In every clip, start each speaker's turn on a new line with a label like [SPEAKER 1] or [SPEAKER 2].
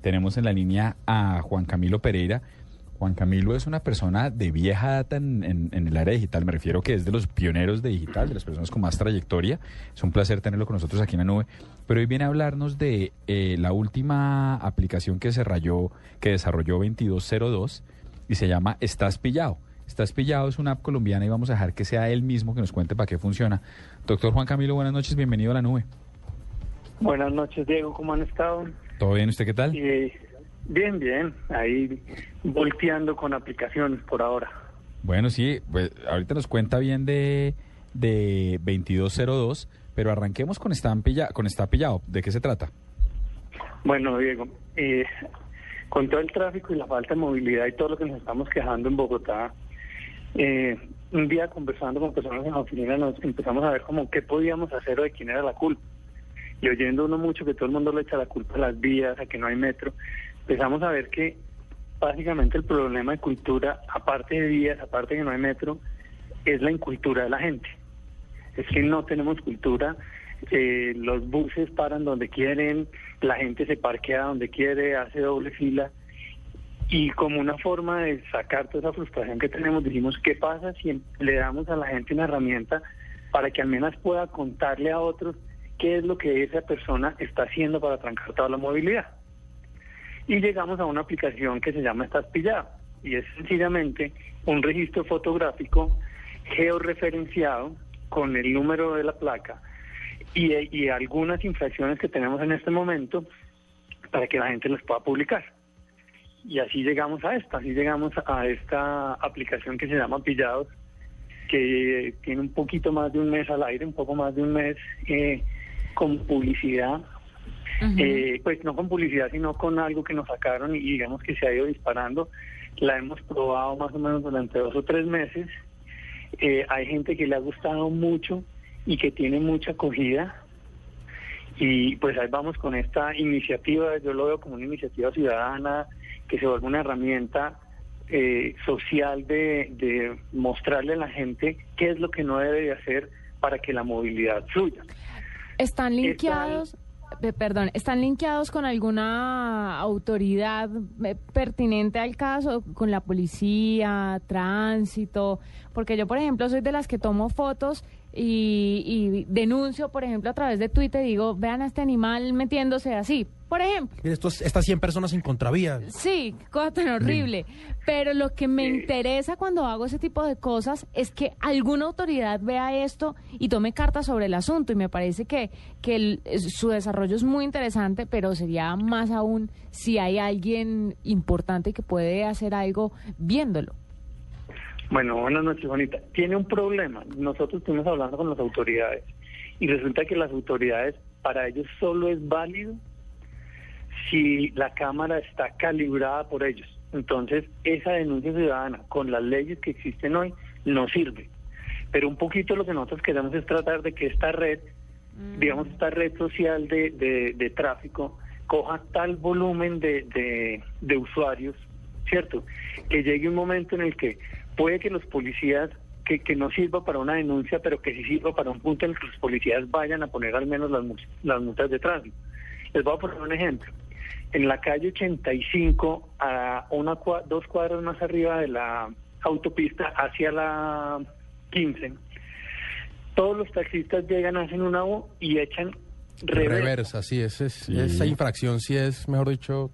[SPEAKER 1] Tenemos en la línea a Juan Camilo Pereira. Juan Camilo es una persona de vieja data en, el área digital. Me refiero que es de los pioneros de digital, de las personas con más trayectoria. Es un placer tenerlo con nosotros aquí en la nube. Pero hoy viene a hablarnos de eh, la última aplicación que, se rayó, que desarrolló 2202 y se llama Estás Pillado. Estás Pillado es una app colombiana y vamos a dejar que sea él mismo que nos cuente para qué funciona. Doctor Juan Camilo, buenas noches, bienvenido a la nube.
[SPEAKER 2] Buenas noches, Diego, ¿cómo han estado?
[SPEAKER 1] ¿Todo bien? ¿Usted qué tal?
[SPEAKER 2] bien, bien, ahí volteando con aplicaciones por ahora.
[SPEAKER 1] Bueno, sí, pues ahorita nos cuenta bien de, de 2202, pero arranquemos con Está Pillado, con Está Pillado. ¿De qué se trata?
[SPEAKER 2] Bueno, Diego, eh, con todo el tráfico y la falta de movilidad y todo lo que nos estamos quejando en Bogotá, eh, un día conversando con personas en la oficina nos empezamos a ver como qué podíamos hacer o de quién era la culpa y oyendo uno mucho que todo el mundo le echa la culpa a las vías, a que no hay metro, empezamos a ver que básicamente el problema de cultura, aparte de vías, aparte de que no hay metro, es la incultura de la gente. Es que no tenemos cultura, eh, los buses paran donde quieren, la gente se parquea donde quiere, hace doble fila. Y como una forma de sacar toda esa frustración que tenemos, dijimos, ¿qué pasa si le damos a la gente una herramienta para que al menos pueda contarle a otros qué es lo que esa persona está haciendo para trancar toda la movilidad. Y llegamos a una aplicación que se llama Estás Pillado y es sencillamente un registro fotográfico georreferenciado con el número de la placa y, y algunas infracciones que tenemos en este momento para que la gente las pueda publicar. Y así llegamos a esta, así llegamos a esta aplicación que se llama Pillados, que tiene un poquito más de un mes al aire, un poco más de un mes eh, con publicidad, eh, pues no con publicidad, sino con algo que nos sacaron y digamos que se ha ido disparando. La hemos probado más o menos durante dos o tres meses. Eh, hay gente que le ha gustado mucho y que tiene mucha acogida. Y pues ahí vamos con esta iniciativa, yo lo veo como una iniciativa ciudadana que se vuelve una herramienta eh, social de, de mostrarle a la gente qué es lo que no debe de hacer para que la movilidad fluya.
[SPEAKER 3] ¿Están linkeados? Perdón, ¿están linkeados con alguna autoridad eh, pertinente al caso, con la policía, tránsito? Porque yo, por ejemplo, soy de las que tomo fotos y, denuncio, por ejemplo, a través de Twitter, digo, vean a este animal metiéndose así, por ejemplo.
[SPEAKER 4] Estos, estas 100 personas en contravía.
[SPEAKER 3] Sí, cosa tan horrible. Pero lo que me interesa cuando hago ese tipo de cosas es que alguna autoridad vea esto y tome cartas sobre el asunto. Y me parece que, que su desarrollo es muy interesante, pero sería más aún si hay alguien importante que puede hacer algo viéndolo.
[SPEAKER 2] Bueno, buenas noches, Bonita. Tiene un problema. Nosotros estuvimos hablando con las autoridades y resulta que las autoridades, para ellos solo es válido si la Cámara está calibrada por ellos. Entonces, esa denuncia ciudadana con las leyes que existen hoy no sirve. Pero un poquito lo que nosotros queremos es tratar de que esta red, mm. digamos, esta red social de, de, tráfico, coja tal volumen de, de usuarios, ¿cierto? Que llegue un momento en el que puede que los policías, que, que no sirva para una denuncia, pero que sí sirva para un punto en el que los policías vayan a poner al menos las, las multas de tránsito. Les voy a poner un ejemplo. En la calle 85, a una, dos cuadras más arriba de la autopista hacia la 15, todos los taxistas llegan, hacen una U y echan reversa.
[SPEAKER 4] Reversa, sí, es, esa infracción sí es, mejor dicho...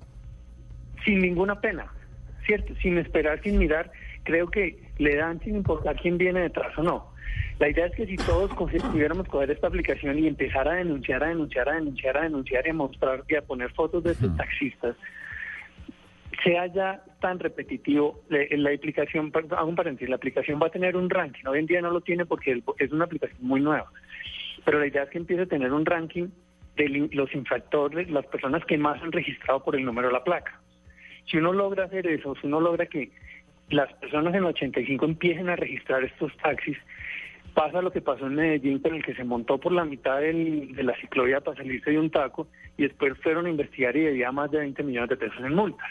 [SPEAKER 2] Sin ninguna pena, ¿cierto? Sin esperar, sin mirar creo que le dan sin importar quién viene detrás o no. La idea es que si todos pudiéramos coger esta aplicación y empezar a denunciar, a denunciar, a denunciar, a denunciar y a mostrar y a poner fotos de estos taxistas, sea ya tan repetitivo, la aplicación, hago un paréntesis, la aplicación va a tener un ranking. Hoy en día no lo tiene porque es una aplicación muy nueva. Pero la idea es que empiece a tener un ranking de los infractores, las personas que más han registrado por el número de la placa. Si uno logra hacer eso, si uno logra que las personas en el 85 empiecen a registrar estos taxis, pasa lo que pasó en Medellín con el que se montó por la mitad de la ciclovía para salirse de un taco y después fueron a investigar y debía más de 20 millones de pesos en multas.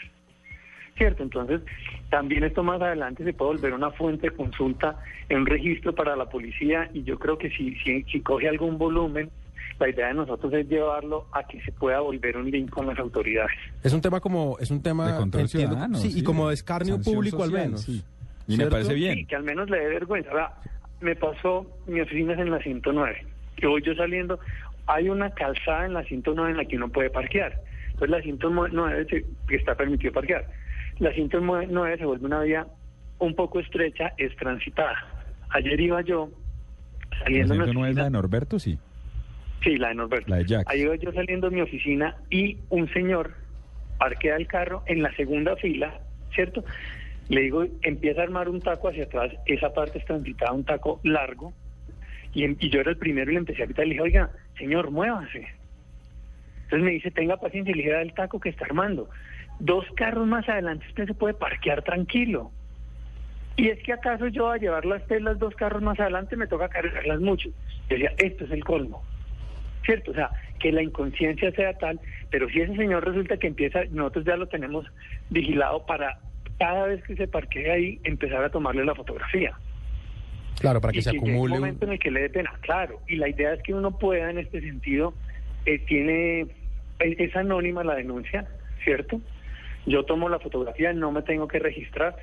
[SPEAKER 2] ¿Cierto? Entonces, también esto más adelante se puede volver una fuente de consulta en un registro para la policía y yo creo que si, si, si coge algún volumen, la idea de nosotros es llevarlo a que se pueda volver un link con las autoridades.
[SPEAKER 4] Es un tema como, es un tema
[SPEAKER 1] de control ciudadano,
[SPEAKER 4] sí, y como de escarnio público al menos.
[SPEAKER 1] Y me parece bien.
[SPEAKER 2] Sí, que al menos le dé vergüenza. me pasó, mi oficina es en la 109, que voy yo saliendo, hay una calzada en la 109 en la que uno puede parquear. Entonces la 109 que está permitido parquear. La 109 se vuelve una vía un poco estrecha, es transitada. Ayer iba yo saliendo...
[SPEAKER 1] ¿La 109 es la de Norberto? Sí.
[SPEAKER 2] Sí, la de Norberto.
[SPEAKER 1] La de Jack.
[SPEAKER 2] Ahí iba yo saliendo de mi oficina y un señor parquea el carro en la segunda fila, ¿cierto? Le digo, empieza a armar un taco hacia atrás, esa parte es transitada, un taco largo, y, yo era el primero y le empecé a quitar, le dije, oiga, señor, muévase. Entonces me dice, tenga paciencia, y le dije, el taco que está armando. Dos carros más adelante usted se puede parquear tranquilo. Y es que acaso yo a llevar las telas dos carros más adelante me toca cargarlas mucho. Yo decía, esto es el colmo. ¿Cierto? O sea, que la inconsciencia sea tal, pero si ese señor resulta que empieza, nosotros ya lo tenemos vigilado para cada vez que se parquee ahí empezar a tomarle la fotografía.
[SPEAKER 4] Claro, para que se acumule.
[SPEAKER 2] un momento en el que le dé pena, claro. Y la idea es que uno pueda en este sentido, eh, tiene, es anónima la denuncia, ¿cierto? Yo tomo la fotografía, no me tengo que registrar.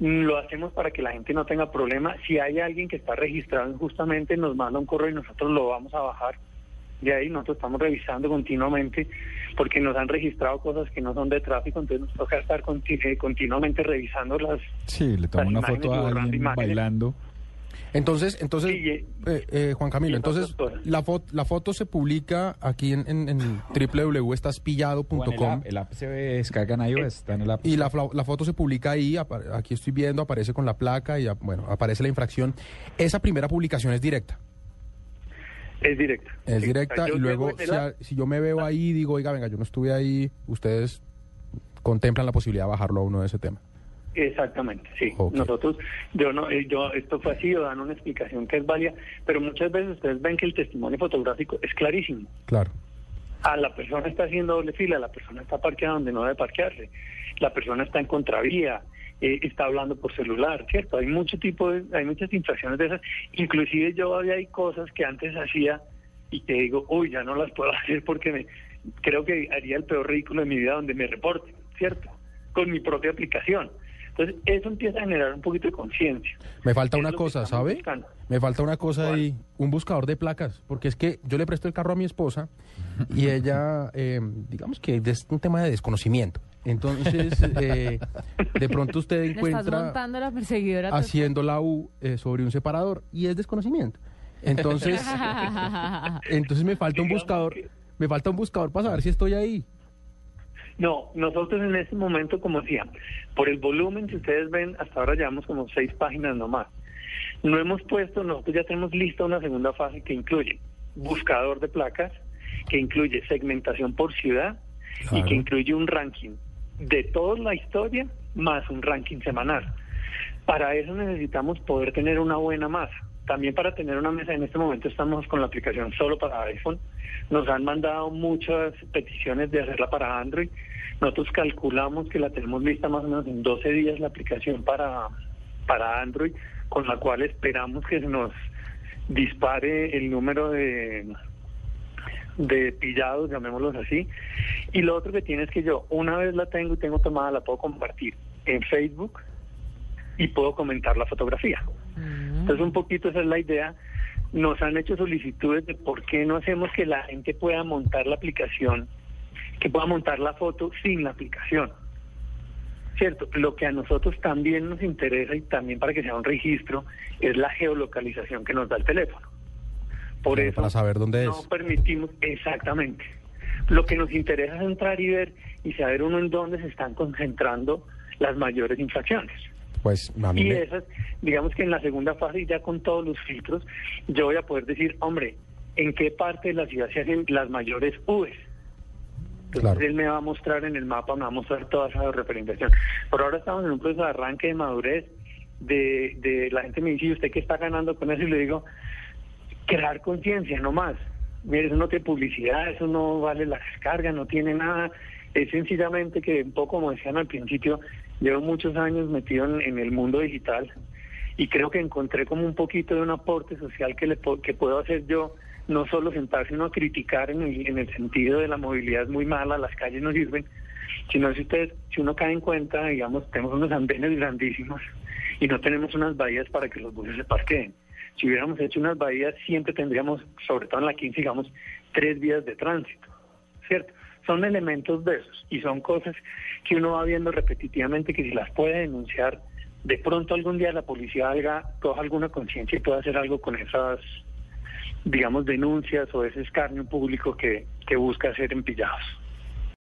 [SPEAKER 2] Lo hacemos para que la gente no tenga problema. Si hay alguien que está registrado injustamente, nos manda un correo y nosotros lo vamos a bajar. De ahí nosotros estamos revisando continuamente porque nos han registrado cosas que no son de tráfico, entonces nos toca estar eh, continuamente revisando las.
[SPEAKER 1] Sí, le tomo una foto a alguien bailando.
[SPEAKER 4] Entonces, entonces eh, eh, Juan Camilo, entonces la, foto, la foto se publica aquí en, en, en www.estaspillado.com.
[SPEAKER 1] El, app se descarga en iOS, está en el app.
[SPEAKER 4] Y la, la, foto se publica ahí, aquí estoy viendo, aparece con la placa y bueno, aparece la infracción. Esa primera publicación es directa.
[SPEAKER 2] Es directa.
[SPEAKER 4] Es directa y luego si, yo me veo ah. ahí digo, oiga, venga, yo no estuve ahí, ustedes contemplan la posibilidad de bajarlo a uno de ese tema.
[SPEAKER 2] Exactamente, sí. Nosotros, yo no, eh, yo esto fue así, dan una explicación que es válida, pero muchas veces ustedes ven que el testimonio fotográfico es clarísimo.
[SPEAKER 4] Claro.
[SPEAKER 2] A la persona está haciendo doble fila, la persona está parqueada donde no debe parquearse, la persona está en contravía, eh, está hablando por celular, ¿cierto? Hay mucho tipo de, hay muchas infracciones de esas. Inclusive yo había hay cosas que antes hacía y te digo, uy, ya no las puedo hacer porque me, creo que haría el peor ridículo de mi vida donde me reporte, ¿cierto? Con mi propia aplicación. Entonces, eso empieza a generar un poquito de conciencia.
[SPEAKER 4] Me falta una cosa, ¿sabe? Me falta una cosa ahí, un buscador de placas, porque es que yo le presto el carro a mi esposa y ella, eh, digamos que es un tema de desconocimiento. Entonces, eh, de pronto usted encuentra haciendo la U eh, sobre un separador y es desconocimiento. Entonces, entonces me falta un buscador, me falta un buscador para saber si estoy ahí.
[SPEAKER 2] No, nosotros en este momento, como decía, por el volumen que ustedes ven, hasta ahora llevamos como seis páginas nomás. No hemos puesto, nosotros ya tenemos lista una segunda fase que incluye buscador de placas, que incluye segmentación por ciudad y que incluye un ranking de toda la historia más un ranking semanal. Para eso necesitamos poder tener una buena masa. También para tener una mesa, en este momento estamos con la aplicación solo para iPhone. Nos han mandado muchas peticiones de hacerla para Android. Nosotros calculamos que la tenemos lista más o menos en 12 días la aplicación para, para Android, con la cual esperamos que se nos dispare el número de, de pillados, llamémoslos así. Y lo otro que tiene es que yo, una vez la tengo y tengo tomada, la puedo compartir en Facebook y puedo comentar la fotografía. Mm. Entonces, un poquito esa es la idea. Nos han hecho solicitudes de por qué no hacemos que la gente pueda montar la aplicación, que pueda montar la foto sin la aplicación. Cierto, lo que a nosotros también nos interesa y también para que sea un registro es la geolocalización que nos da el teléfono. Por eso
[SPEAKER 4] para saber dónde
[SPEAKER 2] no permitimos exactamente. Lo que nos interesa es entrar y ver y saber uno en dónde se están concentrando las mayores infracciones.
[SPEAKER 4] Pues
[SPEAKER 2] Y esas, digamos que en la segunda fase, ya con todos los filtros, yo voy a poder decir, hombre, ¿en qué parte de la ciudad se hacen las mayores U's? Entonces él me va a mostrar en el mapa, me va a mostrar toda esa representación. Por ahora estamos en un proceso de arranque de madurez, de, de la gente me dice, ¿y usted qué está ganando con eso? Y le digo, crear conciencia, no más. Mire, eso no tiene publicidad, eso no vale la descarga, no tiene nada. Es sencillamente que, un poco como decían al principio, llevo muchos años metido en, el mundo digital y creo que encontré como un poquito de un aporte social que, le, que puedo hacer yo no solo sentarse uno a criticar en el, en el sentido de la movilidad es muy mala, las calles no sirven, sino si ustedes, si uno cae en cuenta, digamos, tenemos unos andenes grandísimos y no tenemos unas bahías para que los buses se parqueen. Si hubiéramos hecho unas bahías, siempre tendríamos, sobre todo en la 15, digamos, tres vías de tránsito, ¿cierto? Son elementos de esos y son cosas que uno va viendo repetitivamente que si las puede denunciar, de pronto algún día la policía haga, coja alguna conciencia y pueda hacer algo con esas, digamos, denuncias o ese escarnio público que, que busca hacer en pillados.